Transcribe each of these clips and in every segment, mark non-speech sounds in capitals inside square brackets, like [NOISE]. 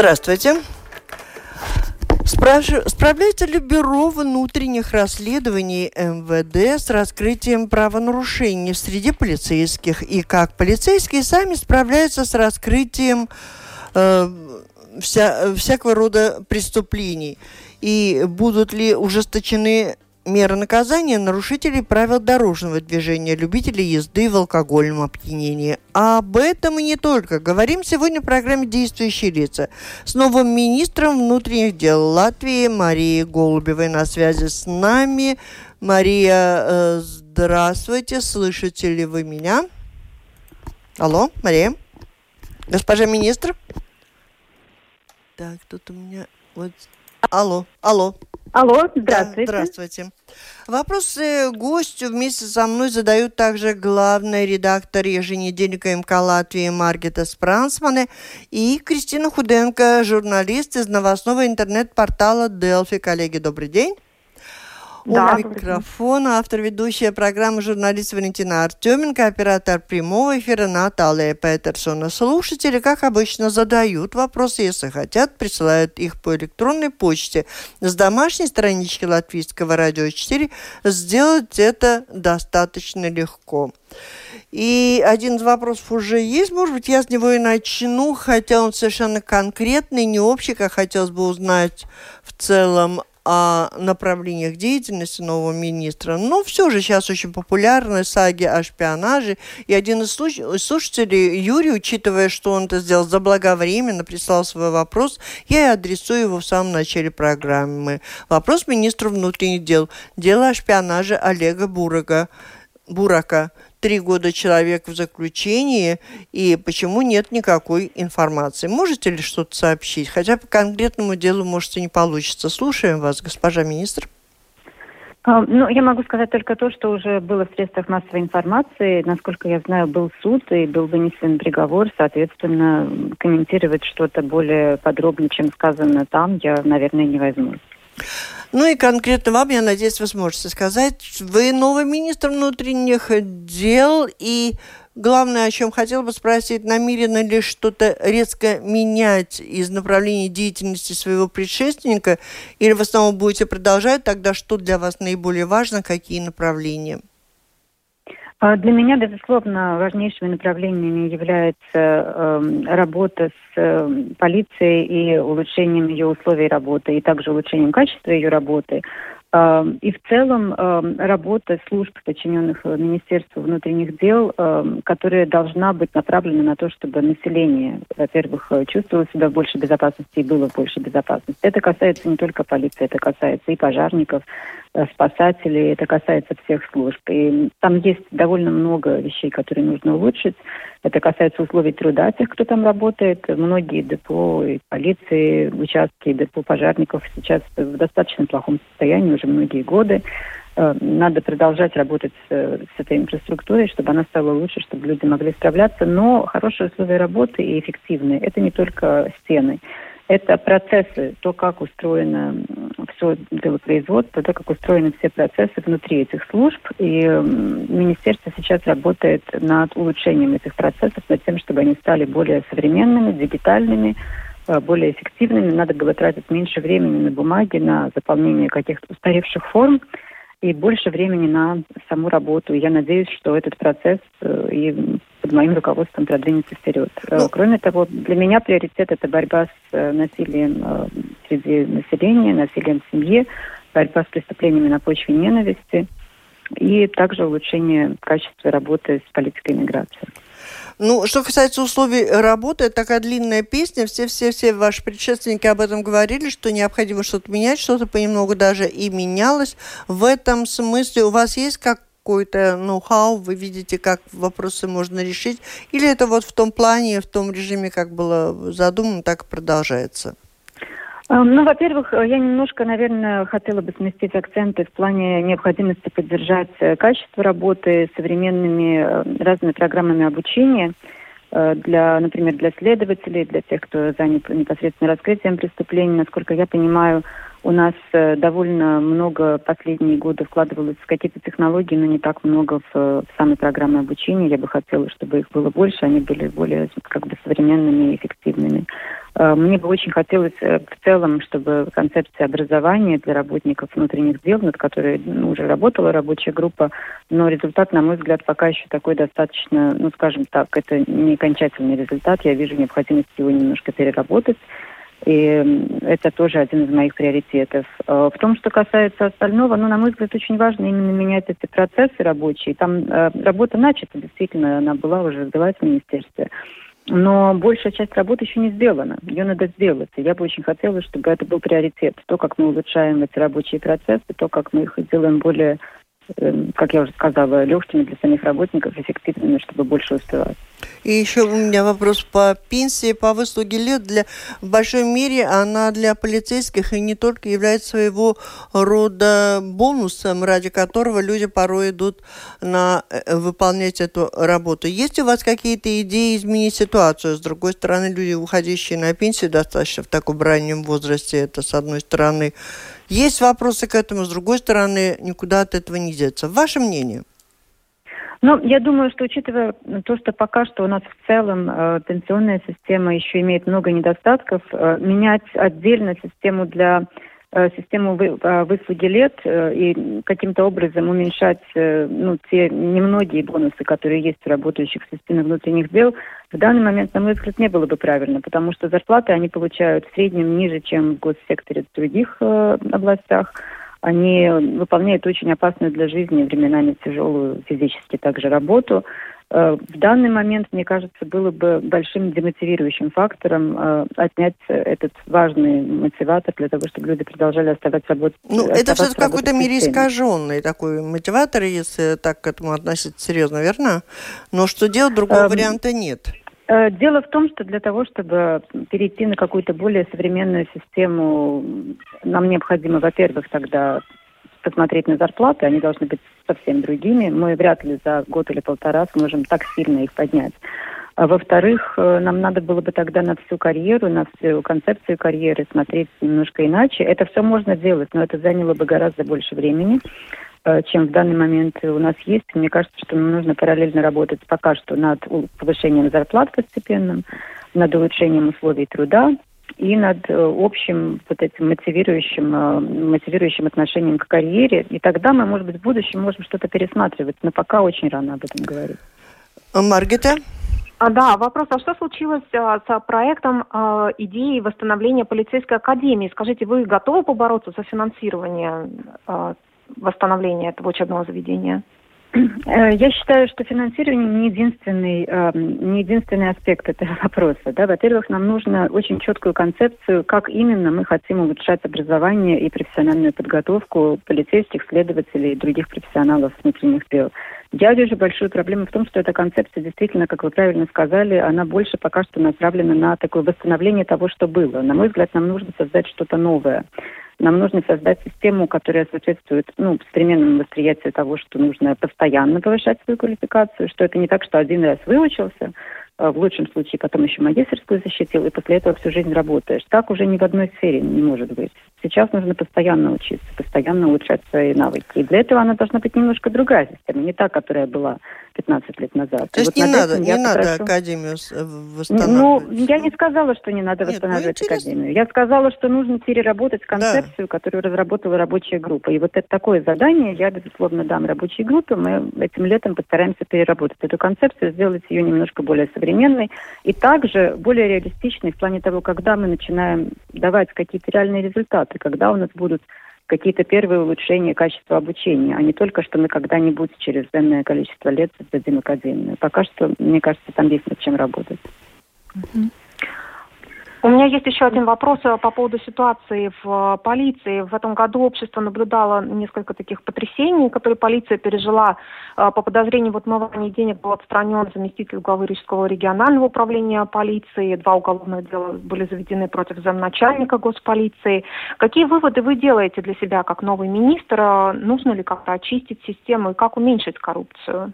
Здравствуйте. Спрашиваю, справляется ли Бюро внутренних расследований МВД с раскрытием правонарушений среди полицейских? И как полицейские сами справляются с раскрытием э, вся, всякого рода преступлений? И будут ли ужесточены меры наказания нарушителей правил дорожного движения, любителей езды в алкогольном опьянении. А об этом и не только. Говорим сегодня в программе «Действующие лица» с новым министром внутренних дел Латвии Марией Голубевой на связи с нами. Мария, э, здравствуйте, слышите ли вы меня? Алло, Мария? Госпожа министр? Так, тут у меня... Вот... Алло, алло. Алло, здравствуйте. Да, здравствуйте. Вопросы гостю вместе со мной задают также главный редактор еженедельника МК Латвии Маргита Спрансмане и Кристина Худенко, журналист из новостного интернет-портала Делфи. Коллеги, добрый день. Да, микрофона автор ведущая программы журналист Валентина Артеменко, оператор прямого эфира Наталья Петерсона. Слушатели, как обычно, задают вопросы, если хотят, присылают их по электронной почте. С домашней странички Латвийского радио 4 сделать это достаточно легко. И один из вопросов уже есть, может быть, я с него и начну, хотя он совершенно конкретный, не общий, как хотелось бы узнать в целом о направлениях деятельности нового министра. Но все же сейчас очень популярны саги о шпионаже. И один из слушателей, Юрий, учитывая, что он это сделал заблаговременно, прислал свой вопрос, я и адресую его в самом начале программы. Вопрос министру внутренних дел. Дело о шпионаже Олега Бурага. Бурака три года человек в заключении, и почему нет никакой информации. Можете ли что-то сообщить? Хотя по конкретному делу, может, и не получится. Слушаем вас, госпожа министр. А, ну, я могу сказать только то, что уже было в средствах массовой информации. Насколько я знаю, был суд и был вынесен приговор. Соответственно, комментировать что-то более подробно, чем сказано там, я, наверное, не возьмусь. Ну и конкретно вам, я надеюсь, вы сможете сказать, вы новый министр внутренних дел, и главное, о чем хотел бы спросить, намерено ли что-то резко менять из направления деятельности своего предшественника, или в основном будете продолжать, тогда что для вас наиболее важно, какие направления? А для меня, безусловно, важнейшими направлениями является э, работа с э, полицией и улучшением ее условий работы, и также улучшением качества ее работы. Эм, и в целом эм, работа служб, подчиненных э, Министерству внутренних дел, эм, которая должна быть направлена на то, чтобы население, во-первых, э, чувствовало себя в большей безопасности и было в большей безопасности. Это касается не только полиции, это касается и пожарников, спасателей, это касается всех служб. И там есть довольно много вещей, которые нужно улучшить. Это касается условий труда тех, кто там работает. Многие депо и полиции, участки депо пожарников сейчас в достаточно плохом состоянии уже многие годы. Э, надо продолжать работать с, с этой инфраструктурой, чтобы она стала лучше, чтобы люди могли справляться. Но хорошие условия работы и эффективные – это не только стены. Это процессы, то, как устроено все делопроизводство, то, как устроены все процессы внутри этих служб. И министерство сейчас работает над улучшением этих процессов, над тем, чтобы они стали более современными, дигитальными, э, более эффективными. Надо было тратить меньше времени на бумаги, на заполнение каких-то устаревших форм и больше времени на саму работу. Я надеюсь, что этот процесс э, и под моим руководством продвинется вперед. Э, ну, Кроме того, для меня приоритет это борьба с э, насилием среди населения, насилием в семье, борьба с преступлениями на почве ненависти и также улучшение качества работы с политикой миграции. Ну, что касается условий работы, это такая длинная песня. Все-все-все ваши предшественники об этом говорили, что необходимо что-то менять, что-то понемногу даже и менялось. В этом смысле у вас есть как какой-то ноу-хау, вы видите, как вопросы можно решить? Или это вот в том плане, в том режиме, как было задумано, так и продолжается? А, ну, во-первых, я немножко, наверное, хотела бы сместить акценты в плане необходимости поддержать э, качество работы современными э, разными программами обучения э, для, например, для следователей, для тех, кто занят непосредственно раскрытием преступлений. Насколько я понимаю, у нас довольно много последние годы вкладывалось в какие-то технологии, но не так много в, в самой программы обучения. Я бы хотела, чтобы их было больше, они были более как бы современными и эффективными. Э, мне бы очень хотелось э, в целом, чтобы концепция образования для работников внутренних дел, над которой ну, уже работала рабочая группа, но результат, на мой взгляд, пока еще такой достаточно, ну, скажем так, это не окончательный результат. Я вижу необходимость его немножко переработать. И это тоже один из моих приоритетов. Э, в том, что касается остального, ну, на мой взгляд, очень важно именно менять эти процессы рабочие. Там работа начата, действительно, она была уже развилась в министерстве. Но большая часть работы еще не сделана. Ее надо сделать. И я бы очень хотела, чтобы это был приоритет. То, как мы улучшаем эти рабочие процессы, то, как мы их делаем более Эм, как я уже сказала, легкими для самих работников, эффективными, чтобы больше успевать. И еще у меня вопрос по пенсии, по выслуге лет. Для, в большой мере она для полицейских и не только является своего рода бонусом, ради которого люди порой идут на э, выполнять эту работу. Есть у вас какие-то идеи изменить ситуацию? С другой стороны, люди, уходящие на пенсию достаточно в таком раннем возрасте, это с одной стороны есть вопросы к этому, с другой стороны, никуда от этого не деться. Ваше мнение? Ну, я думаю, что учитывая то, что пока что у нас в целом э, пенсионная система еще имеет много недостатков, э, менять отдельно систему для Э, систему э, выслуги лет э, и каким-то образом уменьшать ну, те немногие бонусы, которые есть у работающих в системе внутренних дел, в данный момент, на мой взгляд, не было бы правильно, потому что зарплаты они получают в среднем ниже, чем в госсекторе в других э, областях. Они выполняют очень опасную для жизни, временами тяжелую физически также работу. Э, в данный момент, мне кажется, было бы большим демотивирующим фактором э, отнять этот важный мотиватор для того, чтобы люди продолжали оставаться работать. Ну, это все в какой-то мере искаженный такой мотиватор, если так к этому относиться серьезно, верно? Но что делать, другого эм, варианта нет. Э, дело в том, что для того, чтобы перейти на какую-то более современную систему, нам необходимо, во-первых, тогда посмотреть на зарплаты, они должны быть совсем другими. Мы вряд ли за год или полтора сможем так сильно их поднять. А во-вторых, э, нам надо было бы тогда на всю карьеру, на всю концепцию карьеры смотреть немножко иначе. Это все можно делать, но это заняло бы гораздо больше времени, чем в данный момент у нас есть. Мне кажется, что нам нужно параллельно работать пока что над повышением зарплат постепенным, над улучшением условий труда, и над э, общим вот этим мотивирующим, э, мотивирующим отношением к карьере. И тогда мы, может быть, в будущем можем что-то пересматривать, но пока очень рано об этом говорить. Маргита? А, да, вопрос, а что случилось а, с проектом а, идеи восстановления полицейской академии? Скажите, вы готовы побороться за финансирование а, восстановления этого учебного заведения? Э, я считаю, что финансирование не единственный, эм, не единственный аспект этого вопроса. Да? Во-первых, нам нужно очень четкую концепцию, как именно мы хотим улучшать образование и профессиональную подготовку полицейских, следователей и других профессионалов внутренних дел. Я вижу большую проблему в том, что эта концепция действительно, как вы правильно сказали, она больше пока что направлена на такое восстановление того, что было. На мой взгляд, нам нужно создать что-то новое. Нам нужно создать систему, которая соответствует ну, современному восприятию того, что нужно постоянно повышать свою квалификацию, что это не так, что один раз выучился, а в лучшем случае потом еще магистрскую защитил, и после этого всю жизнь работаешь. Так уже ни в одной сфере не может быть. Сейчас нужно постоянно учиться, постоянно улучшать свои навыки. И для этого она должна быть немножко другая система, не та, которая была 15 лет назад. То есть вот не надо, не надо попрошу... Академию восстанавливать? Ну, я не сказала, что не надо Нет, ну, восстанавливать ну, Академию. Я сказала, что нужно переработать концепцию, да. которую разработала рабочая группа. И вот это такое задание я, безусловно, дам рабочей группе. Мы этим летом постараемся переработать эту концепцию, сделать ее немножко более современной и также более реалистичной в плане того, когда мы начинаем давать какие-то реальные результаты, когда у нас будут какие-то первые улучшения качества обучения, а не только, что мы когда-нибудь через данное количество лет создадим академию. Пока что, мне кажется, там есть над чем работать. У меня есть еще один вопрос э, по поводу ситуации в э, полиции. В этом году общество наблюдало несколько таких потрясений, которые полиция пережила. Э, по подозрению в отмывании денег был отстранен заместитель главы Рижского регионального управления полиции. Два уголовных дела были заведены против замначальника госполиции. Какие выводы вы делаете для себя как новый министр? Нужно ли как-то очистить систему и как уменьшить коррупцию?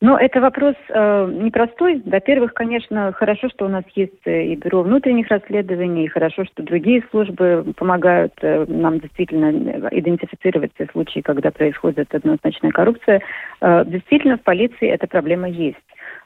Но это вопрос э, непростой. Во-первых, конечно, хорошо, что у нас есть э, и бюро внутренних расследований, и хорошо, что другие службы помогают э, нам действительно идентифицировать те случаи, когда происходит однозначная коррупция. Э, действительно, в полиции эта проблема есть.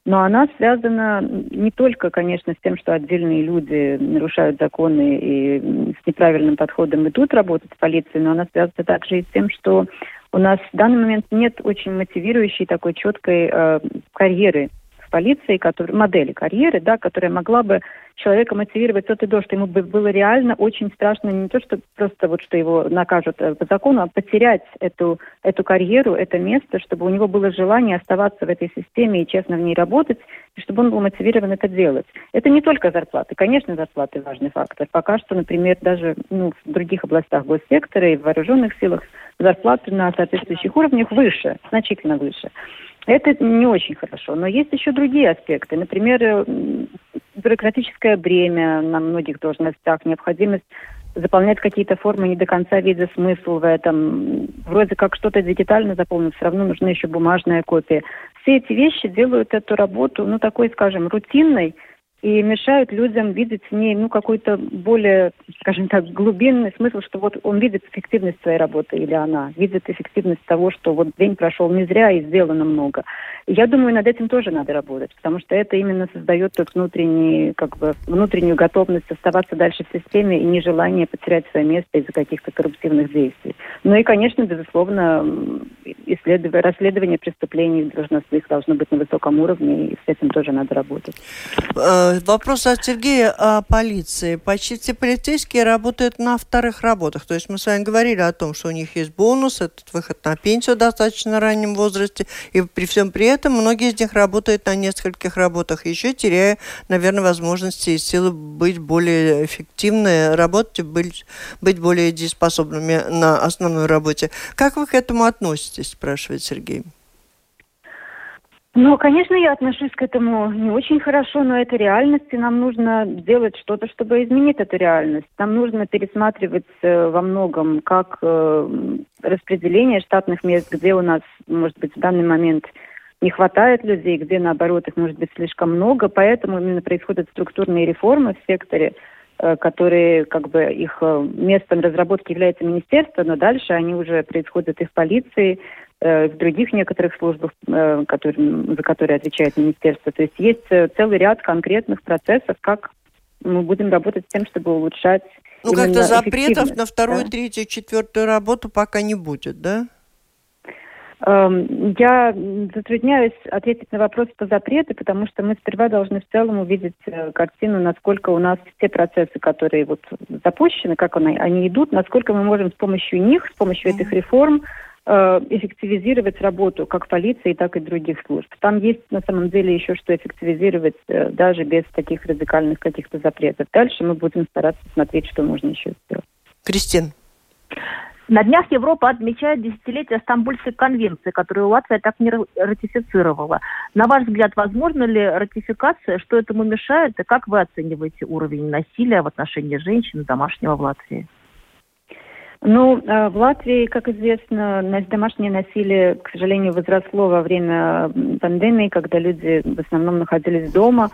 Но она связана не только, конечно, с тем, что отдельные люди нарушают законы и с неправильным подходом идут работать в полиции, но она связана также и с тем, что у нас в данный момент нет очень мотивирующей такой четкой э, карьеры в полиции, который, модели карьеры, да, которая могла бы человека мотивировать от и до, что ему бы было реально очень страшно не то, что просто вот что его накажут э, по закону, а потерять эту, эту карьеру, это место, чтобы у него было желание оставаться в этой системе и честно в ней работать, и чтобы он был мотивирован это делать. Это не только зарплаты. Конечно, зарплаты важный фактор. Пока что, например, даже ну, в других областях госсектора и в вооруженных силах зарплаты на соответствующих уровнях выше, значительно выше. Это не очень хорошо. Но есть еще другие аспекты. Например, э, бюрократическое бремя на многих должностях, необходимость заполнять какие-то формы не до конца видя смысл в этом. Вроде как что-то дигитально заполнено, все равно нужна еще бумажная копия. Все эти вещи делают эту работу, ну, такой, скажем, рутинной, и мешают людям видеть в ней ну, какой-то более, скажем так, глубинный смысл, что вот он видит эффективность своей работы или она видит эффективность того, что вот день прошел не зря и сделано много. Я думаю, над этим тоже надо работать, потому что это именно создает тот внутренний, как бы, внутреннюю готовность оставаться дальше в системе и нежелание потерять свое место из-за каких-то корруптивных действий. Ну и, конечно, безусловно, исследование, расследование преступлений должностных должно быть на высоком уровне, и с этим тоже надо работать. Вопрос от Сергея о полиции. Почти все полицейские работают на вторых работах. То есть мы с вами говорили о том, что у них есть бонус, этот выход на пенсию в достаточно раннем возрасте. И при всем при этом многие из них работают на нескольких работах, еще теряя, наверное, возможности и силы быть более эффективными, работать, быть, быть более дееспособными на основной работе. Как вы к этому относитесь, спрашивает Сергей. Ну, конечно, я отношусь к этому не очень хорошо, но это реальность, и нам нужно делать что-то, чтобы изменить эту реальность. Нам нужно пересматривать э, во многом, как э, распределение штатных мест, где у нас, может быть, в данный момент не хватает людей, где, наоборот, их может быть слишком много. Поэтому именно происходят структурные реформы в секторе, э, которые, как бы, их местом разработки является министерство, но дальше они уже происходят и в полиции, в других некоторых службах, э, которые, за которые отвечает министерство. То есть есть э, целый ряд конкретных процессов, как мы будем работать с тем, чтобы улучшать. Ну, как-то запретов на вторую, да? третью, четвертую работу пока не будет, да? Эм, я затрудняюсь ответить на вопрос по запрету, потому что мы сперва должны в целом увидеть картину, насколько у нас те процессы, которые вот запущены, как они, они идут, насколько мы можем с помощью них, с помощью mm-hmm. этих реформ Э, эффективизировать работу как полиции, так и других служб. Там есть на самом деле еще что эффективизировать э, даже без таких радикальных каких-то запретов. Дальше мы будем стараться смотреть, что можно еще сделать. Кристин. На днях Европа отмечает десятилетие Стамбульской конвенции, которую Латвия так не ратифицировала. На ваш взгляд, возможно ли ратификация? Что этому мешает? И как вы оцениваете уровень насилия в отношении женщин домашнего в Латвии? Ну, э, в Латвии, как известно, домашнее насилие, к сожалению, возросло во время пандемии, когда люди в основном находились дома,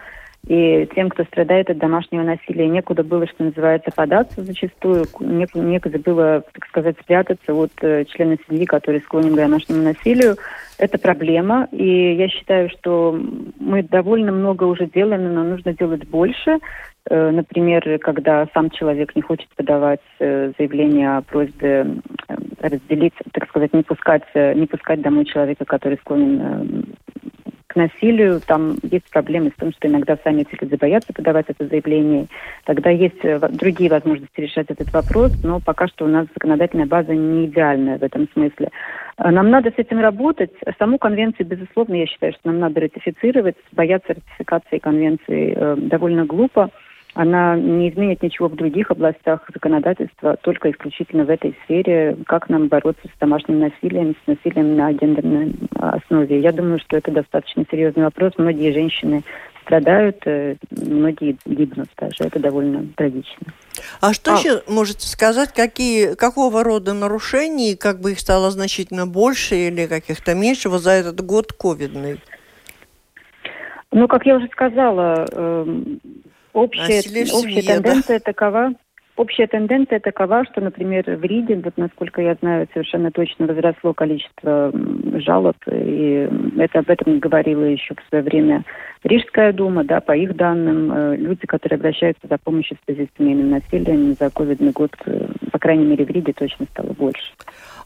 и тем, кто страдает от домашнего насилия, некуда было, что называется, податься зачастую, некуда было, так сказать, спрятаться от э, члена семьи, который склонен к домашнему насилию. Это проблема, и я считаю, что мы довольно много уже делаем, но нужно делать больше. Э, например, когда сам человек не хочет подавать э, заявление о просьбе э, разделить, так сказать, не пускать, не пускать домой человека, который склонен к насилию, там есть проблемы с тем, что иногда сами эти люди боятся подавать это заявление. Тогда есть другие возможности решать этот вопрос, но пока что у нас законодательная база не идеальная в этом смысле. Нам надо с этим работать. Саму конвенцию, безусловно, я считаю, что нам надо ратифицировать. Бояться ратификации конвенции довольно глупо. Она не изменит ничего в других областях законодательства, только исключительно в этой сфере, как нам бороться с домашним насилием, с насилием на гендерной основе. Я думаю, что это достаточно серьезный вопрос. Многие женщины страдают, э, многие гибнут даже. Это довольно трагично. А что а... еще можете сказать, какие, какого рода нарушений, как бы их стало значительно больше или каких-то меньше вот за этот год ковидный? Ну, как я уже сказала, общая, общая тенденция да? такова, Общая тенденция такова, что, например, в Риге, вот насколько я знаю, совершенно точно возросло количество жалоб, и это об этом говорила еще в свое время Рижская дума, да, по их данным, э, люди, которые обращаются за помощью в связи с семейным насилием за ковидный год, э, по крайней мере, в Риге точно стало больше.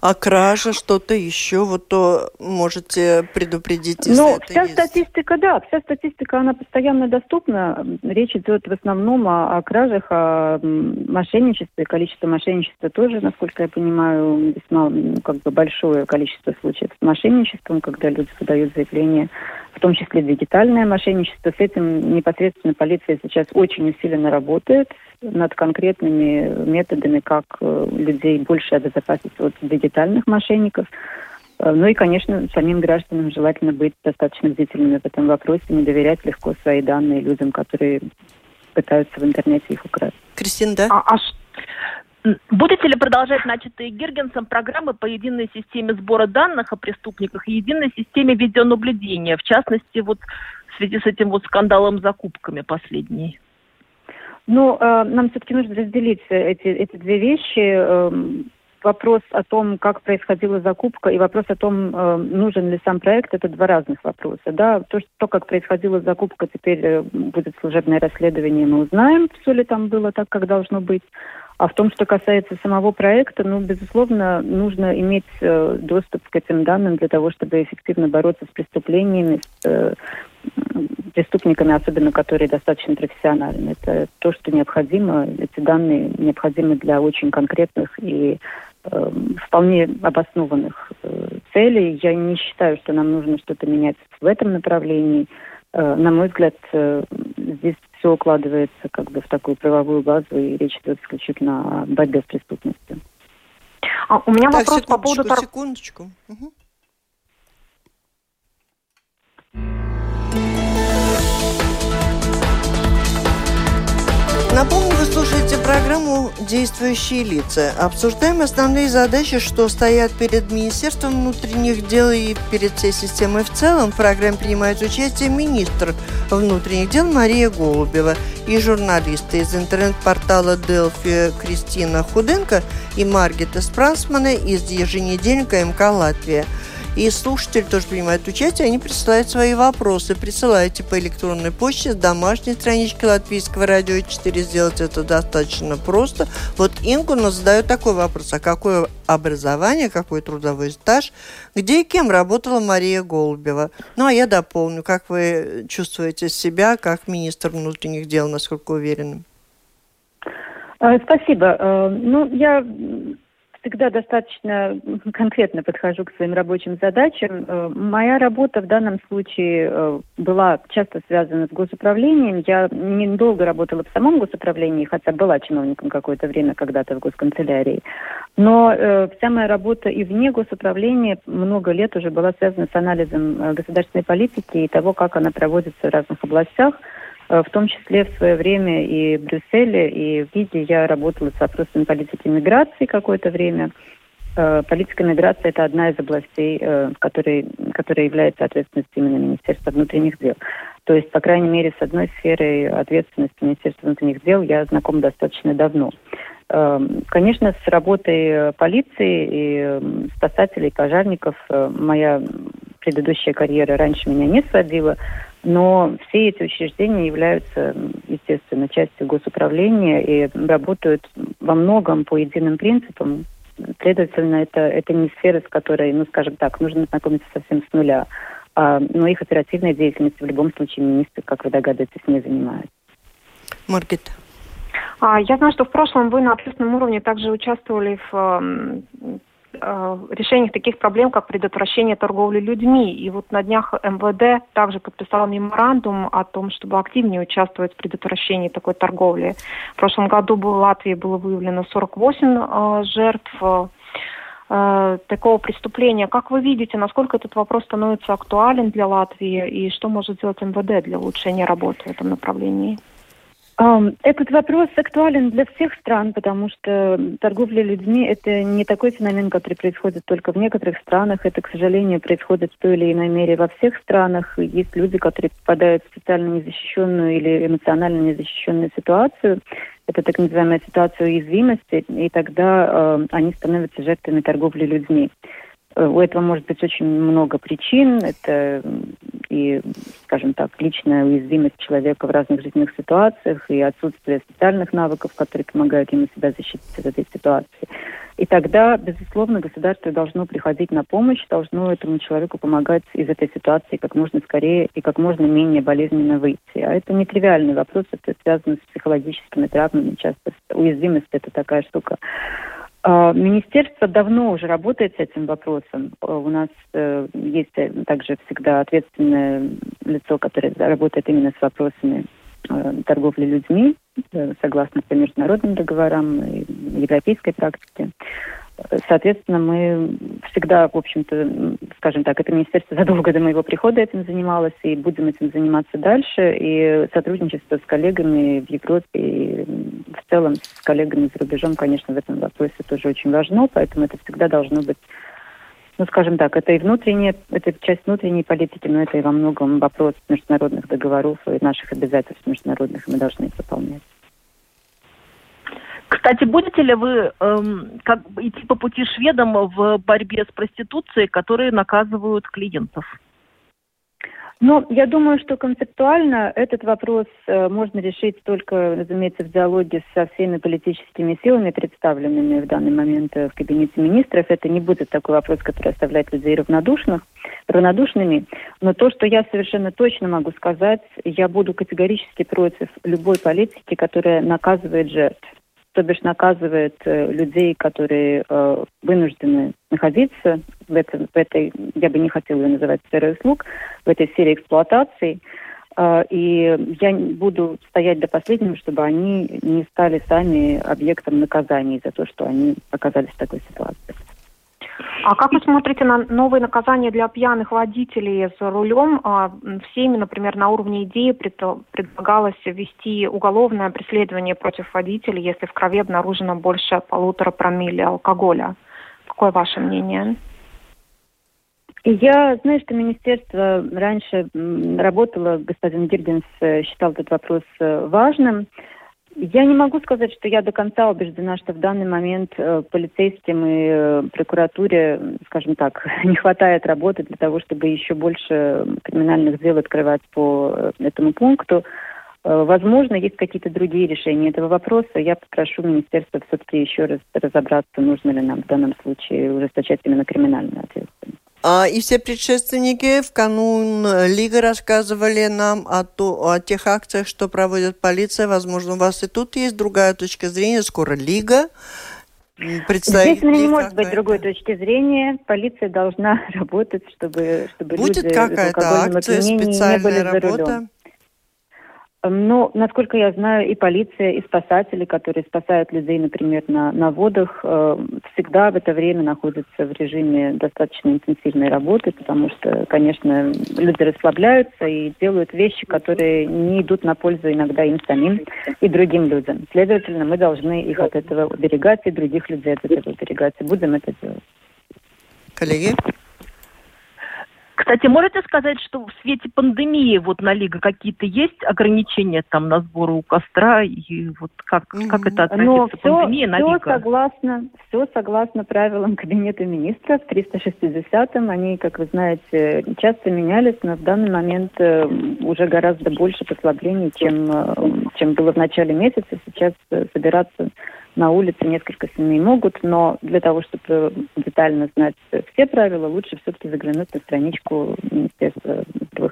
А кража, что-то еще, вот то можете предупредить, если Ну, вся есть. статистика, да, вся статистика, она постоянно доступна. Речь идет в основном о, о кражах, о мошенничестве. Количество мошенничества тоже, насколько я понимаю, весьма ну, как бы большое количество случаев с мошенничеством, когда люди подают заявление, в том числе дигитальное мошенничество. С этим непосредственно полиция сейчас очень усиленно работает над конкретными методами, как э, людей больше обезопасить от дигитальных мошенников. Э, ну и, конечно, самим гражданам желательно быть достаточно бдительными в этом вопросе, не доверять легко свои данные людям, которые пытаются в интернете их украсть. Кристина, да? А, а Будете ли продолжать начатые Гиргенсом программы по единой системе сбора данных о преступниках и единой системе видеонаблюдения, в частности, вот в связи с этим вот скандалом с закупками последней? Ну, э, нам все-таки нужно разделить эти, эти две вещи. Э, вопрос о том, как происходила закупка, и вопрос о том, э, нужен ли сам проект, это два разных вопроса. Да? То, что, то, как происходила закупка, теперь э, будет служебное расследование, мы узнаем, все ли там было так, как должно быть. А в том, что касается самого проекта, ну, безусловно, нужно иметь э, доступ к этим данным для того, чтобы эффективно бороться с преступлениями, с э, преступниками, особенно которые достаточно профессиональны. Это то, что необходимо. Эти данные необходимы для очень конкретных и э, вполне обоснованных э, целей. Я не считаю, что нам нужно что-то менять в этом направлении. На мой взгляд, э, здесь все укладывается как бы в такую правовую базу, и речь идет исключительно о борьбе с преступностью. А, у меня так, вопрос по поводу... Секундочку. Угу. Напомню, вы слушаете программу «Действующие лица». Обсуждаем основные задачи, что стоят перед Министерством внутренних дел и перед всей системой в целом. В программе принимает участие министр внутренних дел Мария Голубева и журналисты из интернет-портала «Делфи» Кристина Худенко и Маргита Спрансмана из еженедельника МК «Латвия». И слушатели тоже принимают участие, они присылают свои вопросы. Присылайте по электронной почте с домашней странички Латвийского радио 4. Сделать это достаточно просто. Вот Ингу нас задает такой вопрос. А какое образование, какой трудовой стаж, где и кем работала Мария Голубева? Ну, а я дополню. Как вы чувствуете себя как министр внутренних дел, насколько уверенным? Спасибо. Э, ну, я всегда достаточно конкретно подхожу к своим рабочим задачам. Э, моя работа в данном случае э, была часто связана с госуправлением. Я недолго работала в самом госуправлении, хотя была чиновником какое-то время когда-то в госканцелярии. Но э, вся моя работа и вне госуправления много лет уже была связана с анализом государственной политики и того, как она проводится в разных областях. Э, в том числе в свое время и в Брюсселе, и в Виде я работала с вопросами политики миграции какое-то время. Э, политика миграции – это одна из областей, э, которой, которая является ответственностью именно Министерства внутренних дел. То есть, по крайней мере, с одной сферой ответственности Министерства внутренних дел я знаком достаточно давно. Конечно, с работой полиции и спасателей, пожарников моя предыдущая карьера раньше меня не сводила, но все эти учреждения являются, естественно, частью госуправления и работают во многом по единым принципам. Следовательно, это, это не сфера, с которой, ну, скажем так, нужно знакомиться совсем с нуля. А, но их оперативной деятельностью в любом случае министр, как вы догадываетесь, не занимается. Маргита. А, я знаю, что в прошлом вы на общественном уровне также участвовали в э, решениях таких проблем, как предотвращение торговли людьми. И вот на днях МВД также подписал меморандум о том, чтобы активнее участвовать в предотвращении такой торговли. В прошлом году в Латвии было выявлено 48 э, жертв э, такого преступления. Как вы видите, насколько этот вопрос становится актуален для Латвии и что может сделать МВД для улучшения работы в этом направлении? Этот вопрос актуален для всех стран, потому что торговля людьми – это не такой феномен, который происходит только в некоторых странах. Это, к сожалению, происходит в той или иной мере во всех странах. Есть люди, которые попадают в социально незащищенную или эмоционально незащищенную ситуацию. Это так называемая ситуация уязвимости, и тогда э, они становятся жертвами торговли людьми. У этого может быть очень много причин. Это и, скажем так, личная уязвимость человека в разных жизненных ситуациях и отсутствие специальных навыков, которые помогают ему себя защитить от этой ситуации. И тогда, безусловно, государство должно приходить на помощь, должно этому человеку помогать из этой ситуации как можно скорее и как можно менее болезненно выйти. А это не тривиальный вопрос, это связано с психологическими травмами. Часто уязвимость – это такая штука, министерство давно уже работает с этим вопросом. А, у нас э, есть э, также всегда ответственное лицо, которое работает именно с вопросами э, торговли людьми, согласно по международным договорам и европейской практике. Соответственно, мы всегда, в общем-то, скажем так, это министерство задолго до моего прихода этим занималось, и будем этим заниматься дальше. И сотрудничество с коллегами в Европе и в целом с коллегами за рубежом, конечно, в этом вопросе тоже очень важно, поэтому это всегда должно быть ну, скажем так, это и внутренняя, это часть внутренней политики, но это и во многом вопрос международных договоров и наших обязательств международных, мы должны их выполнять. Кстати, будете ли вы эм, как идти по пути шведам в борьбе с проституцией, которые наказывают клиентов? Ну, я думаю, что концептуально этот вопрос э, можно решить только, разумеется, в диалоге со всеми политическими силами, представленными в данный момент э, в кабинете министров. Это не будет такой вопрос, который оставляет людей равнодушных, равнодушными. Но то, что я совершенно точно могу сказать, я буду категорически против любой политики, которая наказывает жертв то бишь наказывает э, людей, которые э, вынуждены находиться в, этом, в этой, я бы не хотела ее называть сферой услуг, в этой сфере эксплуатации. Э, и я буду стоять до последнего, чтобы они не стали сами объектом наказаний за то, что они оказались в такой ситуации. А как вы смотрите на новые наказания для пьяных водителей с рулем? А, всеми, например, на уровне идеи предлагалось ввести уголовное преследование против водителей, если в крови обнаружено больше полутора промилле алкоголя. Какое ваше мнение? Я знаю, что министерство раньше работало, господин Гирдинс э, считал этот вопрос э, важным. Я не могу сказать, что я до конца убеждена, что в данный момент э, полицейским и э, прокуратуре, скажем так, [LAUGHS] не хватает работы для того, чтобы еще больше криминальных дел открывать по э, этому пункту. Э, возможно, есть какие-то другие решения этого вопроса. Я попрошу министерство все-таки еще раз разобраться, нужно ли нам в данном случае ужесточать именно криминальную ответственность. А, и все предшественники в канун Лига рассказывали нам о, то, о тех акциях, что проводит полиция. Возможно, у вас и тут есть другая точка зрения. Скоро Лига. Здесь у меня не может быть другой точки зрения. Полиция должна [LAUGHS] работать, чтобы, чтобы Будет люди какая-то акция, специальная работа? Рулем. Ну, насколько я знаю, и полиция, и спасатели, которые спасают людей, например, на, на водах, э, всегда в это время находятся в режиме достаточно интенсивной работы, потому что, конечно, люди расслабляются и делают вещи, которые не идут на пользу иногда им самим и другим людям. Следовательно, мы должны их от этого уберегать и других людей от этого уберегать, и будем это делать. Коллеги? Кстати, можете сказать, что в свете пандемии вот на Лига какие-то есть ограничения там на сборы у костра и вот как, mm-hmm. как это относится Но все, пандемия на все Лига? Согласно, все согласно правилам Кабинета министров 360-м. Они, как вы знаете, часто менялись, но в данный момент э, уже гораздо больше послаблений, чем, э, чем было в начале месяца. Сейчас э, собираться на улице несколько семей могут, но для того, чтобы детально знать все правила, лучше все-таки заглянуть на страничку Министерства.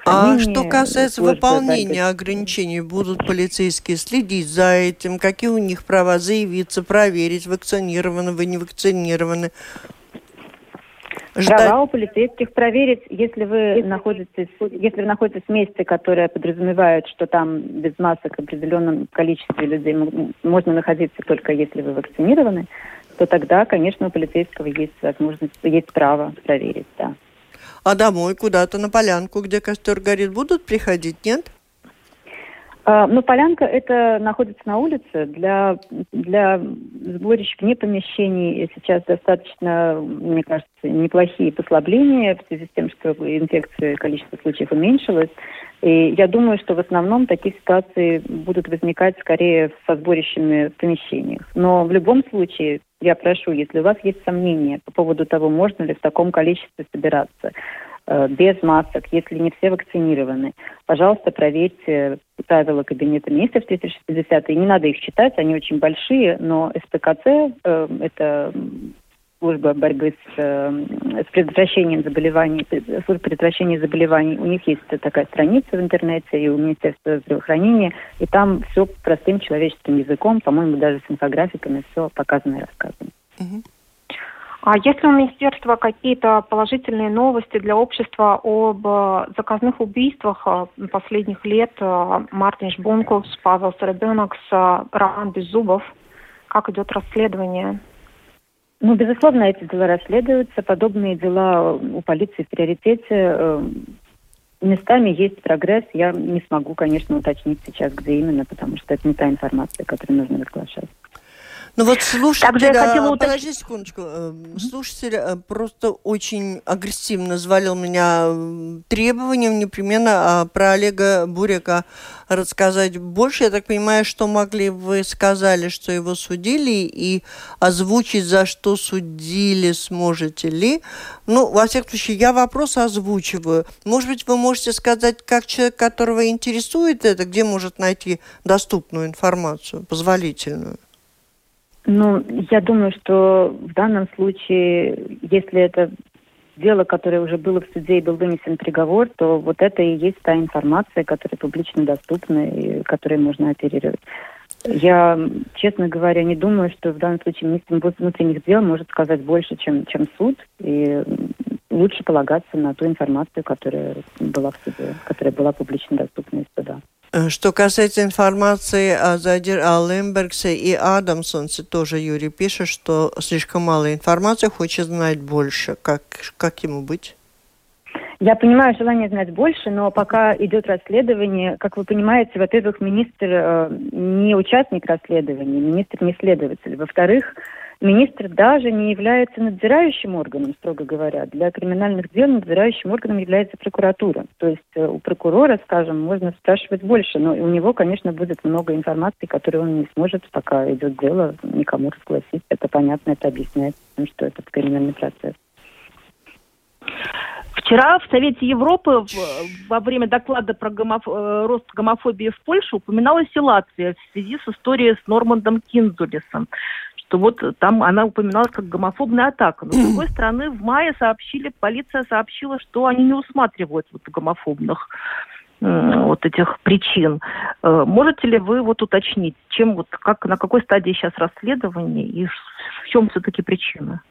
А что касается выполнения ограничений, будут полицейские следить за этим? Какие у них права заявиться, проверить, вакцинированы вы, не вакцинированы? Ждать... Права у полицейских проверить, если вы находитесь, если вы находитесь в месте, которое подразумевает, что там без масок определенном количестве людей можно находиться только если вы вакцинированы, то тогда, конечно, у полицейского есть возможность, есть право проверить, да. А домой куда-то на полянку, где костер горит, будут приходить, нет? А, ну, полянка это находится на улице. Для, для сборищ вне помещений сейчас достаточно, мне кажется, неплохие послабления в связи с тем, что инфекции, количество случаев уменьшилось. И я думаю, что в основном такие ситуации будут возникать скорее со сборищами в помещениях. Но в любом случае, я прошу, если у вас есть сомнения по поводу того, можно ли в таком количестве собираться, без масок, если не все вакцинированы. Пожалуйста, проверьте правила Кабинета министров 360. И не надо их читать, они очень большие, но СПКЦ э, это служба борьбы с, э, с предотвращением заболеваний, служба предотвращения заболеваний. У них есть такая страница в интернете и у Министерства здравоохранения, и там все простым человеческим языком, по-моему, даже с инфографиками все показано и рассказано. Угу. А есть ли у министерства какие-то положительные новости для общества об э, заказных убийствах э, последних лет? Э, Мартин Жбунков, Павел Сарабенок, Роман Беззубов. Как идет расследование? Ну, безусловно, эти дела расследуются. Подобные дела у полиции в приоритете. Местами есть прогресс. Я не смогу, конечно, уточнить сейчас, где именно, потому что это не та информация, которую нужно разглашать. Ну вот слушатель, Также я хотела подожди секундочку, эм, слушатель э, просто очень агрессивно звалил меня требованием непременно а, про Олега Буряка рассказать больше. Я так понимаю, что могли вы сказали, что его судили, и озвучить, за что судили, сможете ли? Ну, во всяком случае, я вопрос озвучиваю. Может быть, вы можете сказать, как человек, которого интересует это, где может найти доступную информацию, позволительную? Ну, я думаю, что в данном случае, если это дело, которое уже было в суде и был вынесен приговор, то вот это и есть та информация, которая публично доступна и которой можно оперировать. Я, честно говоря, не думаю, что в данном случае министр внутренних дел может сказать больше, чем, чем суд, и лучше полагаться на ту информацию, которая была в суде, которая была публично доступна из суда. Э, что касается информации о, Задир, о Лембергсе и Адамсонсе, тоже Юрий пишет, что слишком мало информации, хочет знать больше. Как, как ему быть? Я понимаю желание знать больше, но пока идет расследование, как вы понимаете, во-первых, министр э, не участник расследования, министр не следователь. Во-вторых, Министр даже не является надзирающим органом, строго говоря. Для криминальных дел надзирающим органом является прокуратура. То есть э, у прокурора, скажем, можно спрашивать больше, но у него, конечно, будет много информации, которую он не сможет, пока идет дело, никому разгласить. Это понятно, это объясняет, что это криминальный процесс. Вчера в Совете Европы во время доклада про гомоф... Э, рост гомофобии в Польше упоминалась и Латвия в связи с историей с Нормандом Кинзулисом что вот там она упоминалась как гомофобная атака. Но, с [CLEARS THROAT] другой стороны, в мае сообщили, полиция сообщила, что они не усматривают вот гомофобных вот этих причин. Э, можете ли вы вот уточнить, чем вот, как, на какой стадии сейчас расследование и в чем все-таки причина?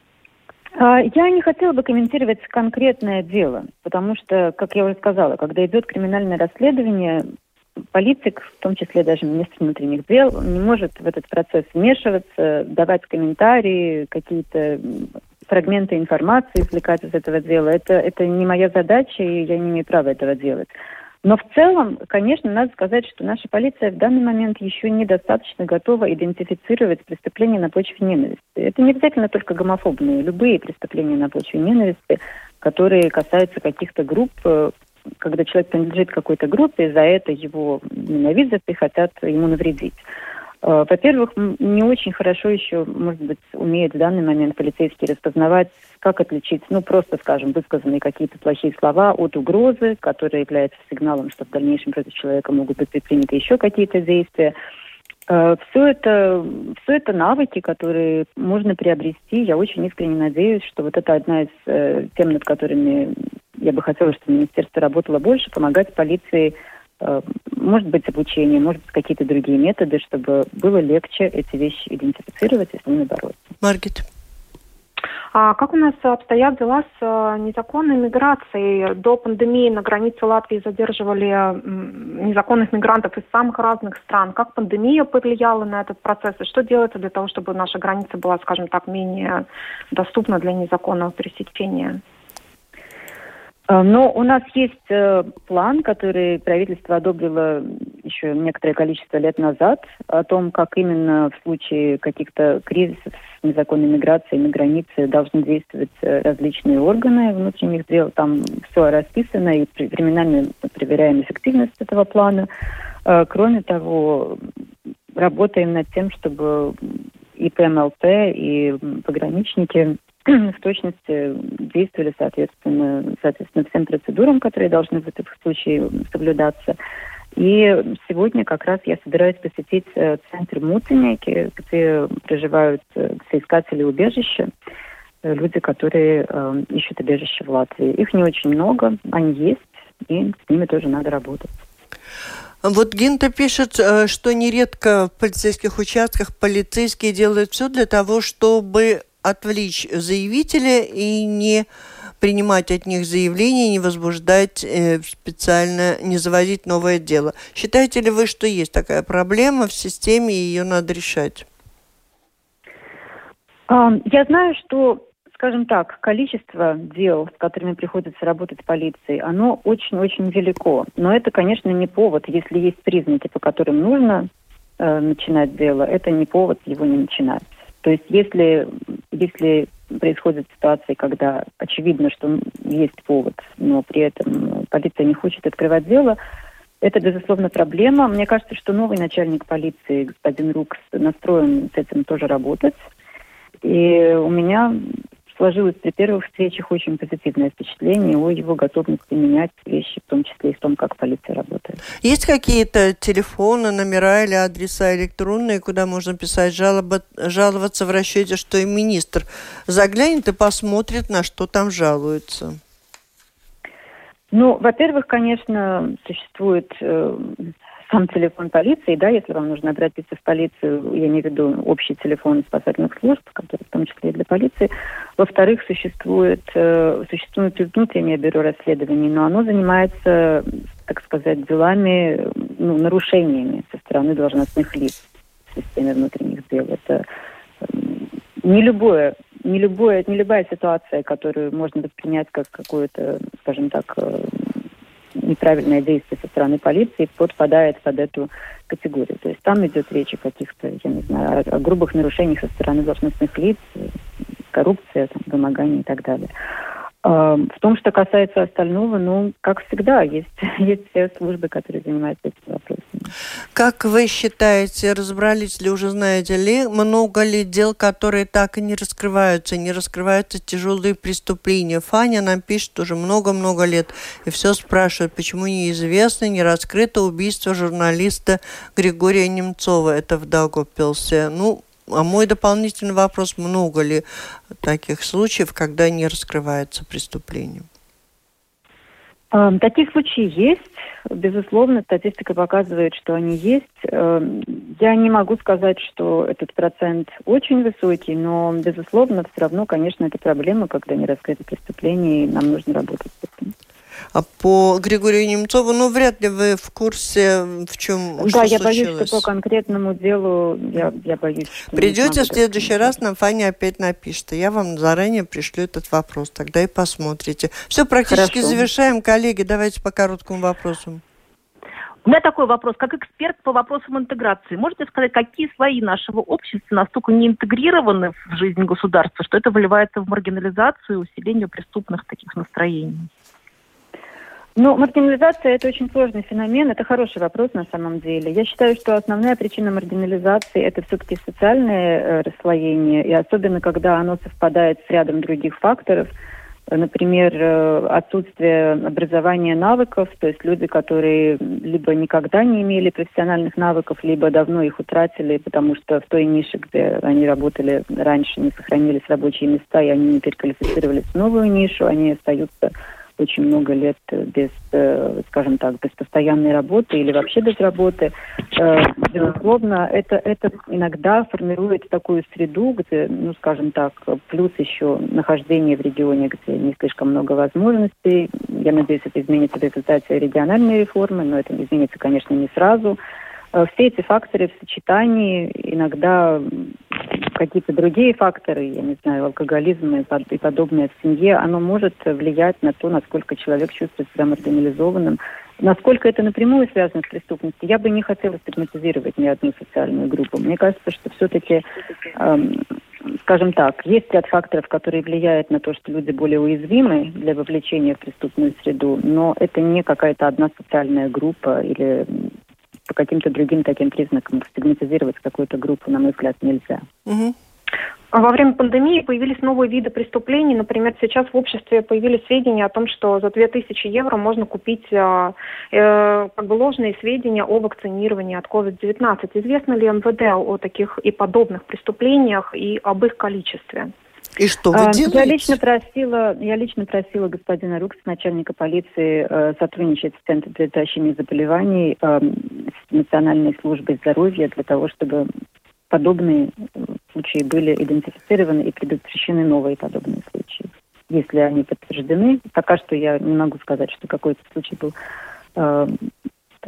А, я не хотела бы комментировать конкретное дело, потому что, как я уже сказала, когда идет криминальное расследование, политик, в том числе даже министр внутренних дел, не может в этот процесс вмешиваться, давать комментарии, какие-то фрагменты информации извлекать из этого дела. Это, это не моя задача, и я не имею права этого делать. Но в целом, конечно, надо сказать, что наша полиция в данный момент еще недостаточно готова идентифицировать преступления на почве ненависти. Это не обязательно только гомофобные, любые преступления на почве ненависти, которые касаются каких-то групп, э, когда человек принадлежит какой-то группе, за это его ненавидят и хотят ему навредить. Э, во-первых, не очень хорошо еще, может быть, умеют в данный момент полицейские распознавать, как отличить, ну, просто, скажем, высказанные какие-то плохие слова от угрозы, которая является сигналом, что в дальнейшем против человека могут быть предприняты еще какие-то действия. Э, все это, все это навыки, которые можно приобрести. Я очень искренне надеюсь, что вот это одна из э, тем, над которыми я бы хотела, чтобы министерство работало больше, помогать полиции, э, может быть, обучение, может быть, какие-то другие методы, чтобы было легче эти вещи идентифицировать и с ними бороться. Маргит. А как у нас обстоят дела с э, незаконной миграцией? До пандемии на границе Латвии задерживали незаконных мигрантов из самых разных стран. Как пандемия повлияла на этот процесс? И что делается для того, чтобы наша граница была, скажем так, менее доступна для незаконного пересечения? А, но у нас есть э, план, который правительство одобрило еще некоторое количество лет назад, о том, как именно в случае каких-то кризисов с незаконной миграцией на границе должны действовать э, различные органы внутренних дел. Там все расписано, и временами проверяем эффективность этого плана. Кроме того, работаем над тем, чтобы и ПМЛП, и пограничники в точности действовали соответственно, соответственно всем процедурам, которые должны в этом случае соблюдаться. И сегодня как раз я собираюсь посетить э, центр Муценики, где проживают э, соискатели убежища, э, люди, которые э, ищут убежище в Латвии. Их не очень много, они есть, и с ними тоже надо работать. Вот Гинта пишет, что нередко в полицейских участках полицейские делают все для того, чтобы отвлечь заявителя и не принимать от них заявления, не возбуждать э, специально, не заводить новое дело. Считаете ли вы, что есть такая проблема в системе, и ее надо решать? Я знаю, что, скажем так, количество дел, с которыми приходится работать полиции, оно очень-очень велико. Но это, конечно, не повод, если есть признаки, по которым нужно э, начинать дело, это не повод его не начинать. То есть если, если происходят ситуации, когда очевидно, что есть повод, но при этом полиция не хочет открывать дело, это, безусловно, проблема. Мне кажется, что новый начальник полиции, господин Рукс, настроен с этим тоже работать. И у меня сложилось при первых встречах очень позитивное впечатление о его готовности менять вещи, в том числе и в том, как полиция работает. Есть какие-то телефоны, номера или адреса электронные, куда можно писать жалобы, жаловаться в расчете, что и министр заглянет и посмотрит, на что там жалуются? Ну, во-первых, конечно, существует э, сам телефон полиции, да, если вам нужно обратиться в полицию, я имею в виду общий телефон спасательных служб, который в том числе и для полиции. Во-вторых, существует, э, существует и внутреннее бюро расследований, но оно занимается, так сказать, делами, ну, нарушениями со стороны должностных лиц в системе внутренних дел. Это э, не любое не, любое, не любая ситуация, которую можно воспринять как какое-то, скажем так, э, неправильное действие со стороны полиции подпадает под эту категорию. То есть там идет речь о каких-то, я не знаю, о, грубых нарушениях со стороны должностных лиц, коррупция, там, вымогание и так далее. В том, что касается остального, ну, как всегда, есть, [LAUGHS] есть все службы, которые занимаются этим. Как вы считаете, разобрались ли, уже знаете ли, много ли дел, которые так и не раскрываются, не раскрываются тяжелые преступления? Фаня нам пишет уже много-много лет и все спрашивает, почему неизвестно, не раскрыто убийство журналиста Григория Немцова, это в Даугавпилсе. Ну, а мой дополнительный вопрос, много ли таких случаев, когда не раскрывается преступление? Таких случаев есть. Безусловно, статистика показывает, что они есть. Эм, я не могу сказать, что этот процент очень высокий, но, безусловно, все равно, конечно, это проблема, когда не раскрыты преступления, и нам нужно работать с этим. А по Григорию Немцову, ну, вряд ли вы в курсе, в чем Да, что я случилось. боюсь, что по конкретному делу я, я боюсь. Придете в следующий раз, нам Фаня опять напишет. я вам заранее пришлю этот вопрос, тогда и посмотрите. Все, практически Хорошо. завершаем. Коллеги, давайте по короткому вопросу. У меня такой вопрос. Как эксперт по вопросам интеграции, можете сказать, какие слои нашего общества настолько не интегрированы в жизнь государства, что это выливается в маргинализацию и усиление преступных таких настроений? Ну, маргинализация – это очень сложный феномен, это хороший вопрос на самом деле. Я считаю, что основная причина маргинализации – это все-таки социальное э, расслоение, и особенно, когда оно совпадает с рядом других факторов, например, э, отсутствие образования навыков, то есть люди, которые либо никогда не имели профессиональных навыков, либо давно их утратили, потому что в той нише, где они работали раньше, не сохранились рабочие места, и они не переквалифицировались в новую нишу, они остаются очень много лет без, э, скажем так, без постоянной работы или вообще без работы, э, безусловно, это, это иногда формирует такую среду, где, ну, скажем так, плюс еще нахождение в регионе, где не слишком много возможностей. Я надеюсь, это изменится в результате региональной реформы, но это изменится, конечно, не сразу. Э, все эти факторы в сочетании, иногда какие-то другие факторы, я не знаю, алкоголизм и подобное в семье, оно может влиять на то, насколько человек чувствует себя маргинализованным. Насколько это напрямую связано с преступностью, я бы не хотела стигматизировать ни одну социальную группу. Мне кажется, что все-таки, эм, скажем так, есть ряд факторов, которые влияют на то, что люди более уязвимы для вовлечения в преступную среду, но это не какая-то одна социальная группа или по каким-то другим таким признакам стигматизировать какую-то группу, на мой взгляд, нельзя. Угу. Во время пандемии появились новые виды преступлений. Например, сейчас в обществе появились сведения о том, что за 2000 евро можно купить э, э, как бы ложные сведения о вакцинировании от COVID-19. Известно ли МВД о таких и подобных преступлениях и об их количестве? И что вы а, делаете? Я лично просила, я лично просила господина Рукс, начальника полиции, э, сотрудничать с Центром предотвращения заболеваний, э, с Национальной службой здоровья для того, чтобы подобные случаи были идентифицированы и предотвращены новые подобные случаи. Если они подтверждены, пока что я не могу сказать, что какой-то случай был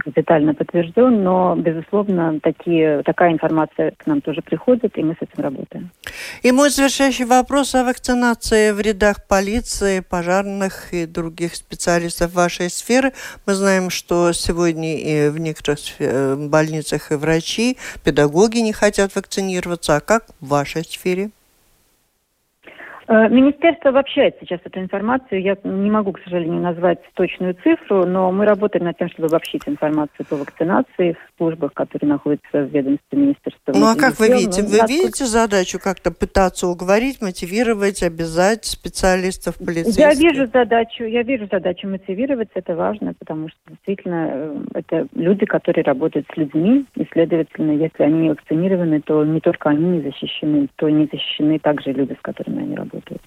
детально подтвержден, но, безусловно, такие, такая информация к нам тоже приходит, и мы с этим работаем. И мой завершающий вопрос о вакцинации в рядах полиции, пожарных и других специалистов вашей сферы. Мы знаем, что сегодня и в некоторых э, больницах и врачи, педагоги не хотят вакцинироваться. А как в вашей сфере? Э, министерство обобщает сейчас эту информацию. Я не могу, к сожалению, назвать точную цифру, но мы работаем над тем, чтобы обобщить информацию по вакцинации в службах, которые находятся в ведомстве министерства. Ну а как вы видите? Вы насколько... видите задачу как-то пытаться уговорить, мотивировать, обязать специалистов полицейских? Я вижу задачу, я вижу задачу мотивировать, это важно, потому что действительно э, это люди, которые работают с людьми, и, следовательно, если они вакцинированы, то не только они не защищены, то не защищены также люди, с которыми они работают работают.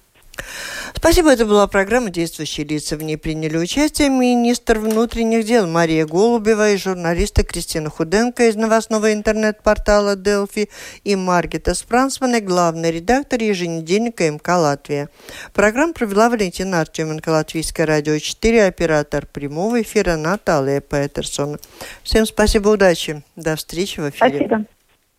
Спасибо. Это была программа «Действующие лица». В ней приняли участие министр внутренних дел Мария Голубева и журналисты Кристина Худенко из новостного интернет-портала «Делфи» и Маргита Спрансман, главный редактор еженедельника МК «Латвия». Программу провела Валентина Артеменко, Латвийское радио 4, оператор прямого эфира Наталья Петерсон. Всем спасибо, удачи. До встречи в эфире. Спасибо.